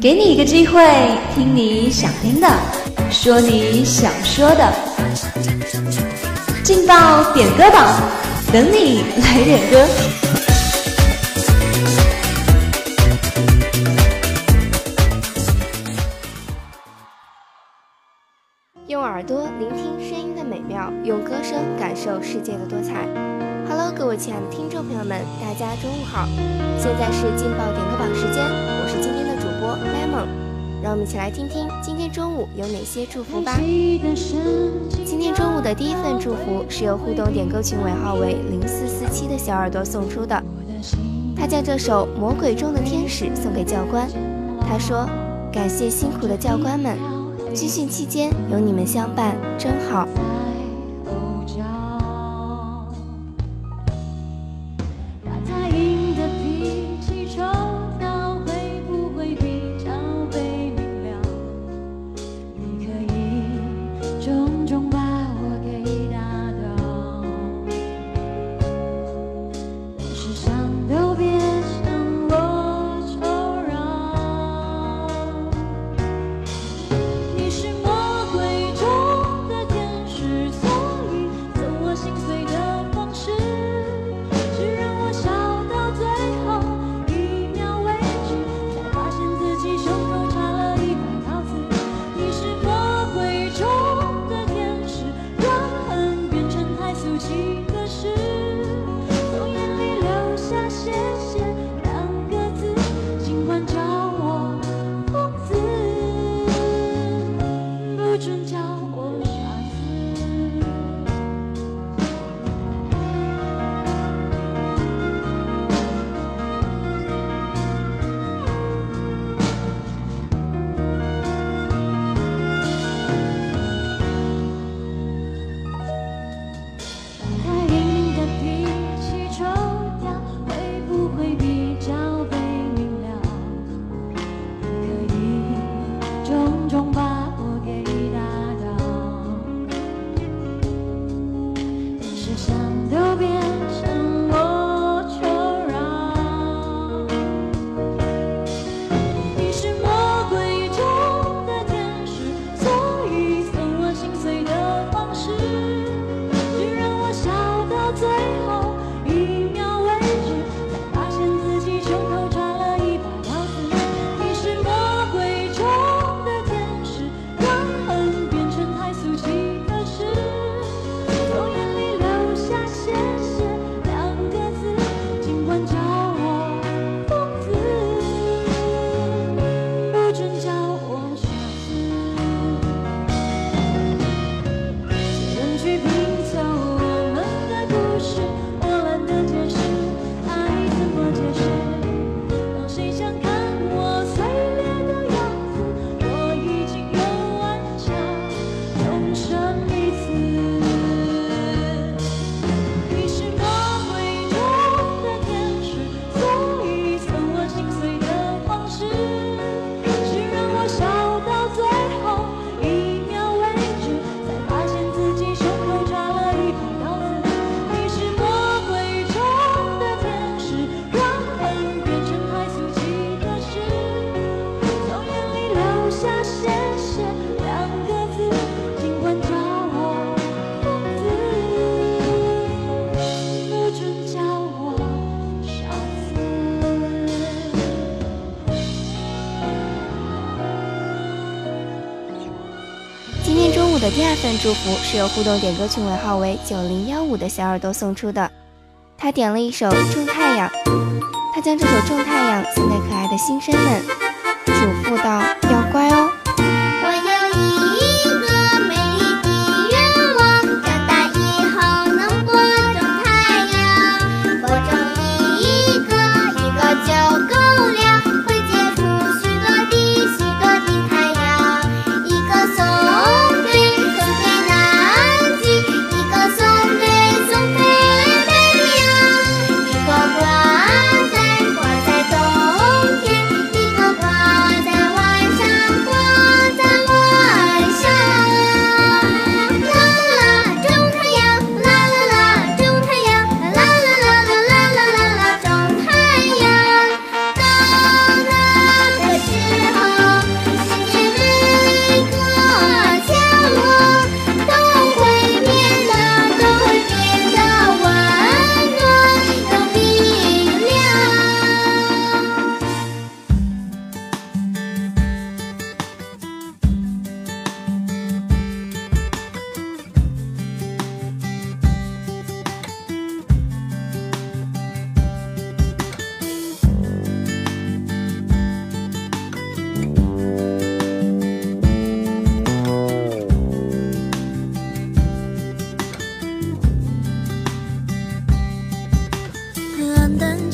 给你一个机会，听你想听的，说你想说的，劲爆点歌榜，等你来点歌。用耳朵聆听声音的美妙，用歌声感受世界的多彩。Hello，各位亲爱的听众朋友们，大家中午好！现在是劲爆点歌榜时间，我是今天的主播 Lemon，让我们一起来听听今天中午有哪些祝福吧。今天中午的第一份祝福是由互动点歌群尾号为零四四七的小耳朵送出的，他将这首《魔鬼中的天使》送给教官，他说：“感谢辛苦的教官们，军训期间有你们相伴，真好。”我的第二份祝福是由互动点歌群尾号为九零幺五的小耳朵送出的，他点了一首《种太阳》，他将这首《种太阳》送给可爱的新生们，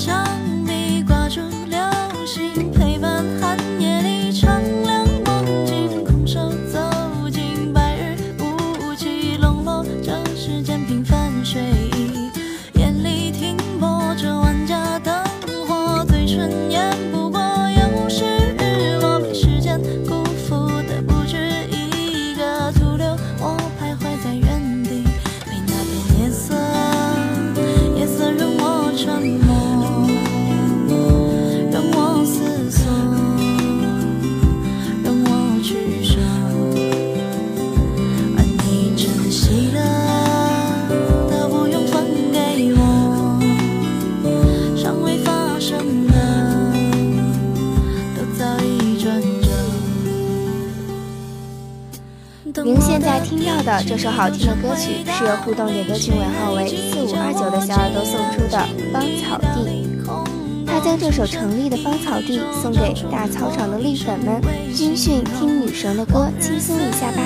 墙壁挂住流星，陪伴寒夜里敞亮梦境。空手走进白日雾气，笼络这世间平凡睡意。夜里停泊着万家灯火，最纯。您现在听到的这首好听的歌曲，是由互动点歌群尾号为四五二九的小耳朵送出的《芳草地》。他将这首成立的《芳草地》送给大操场的绿粉们，军训听女神的歌，轻松一下吧。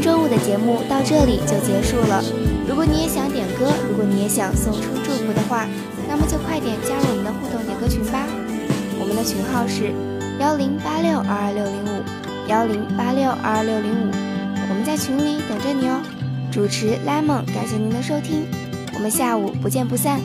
中午的节目到这里就结束了。如果你也想点歌，如果你也想送出祝福的话，那么就快点加入我们的互动点歌群吧。我们的群号是幺零八六二二六零五幺零八六二二六零五，我们在群里等着你哦。主持 lemon，感谢您的收听，我们下午不见不散。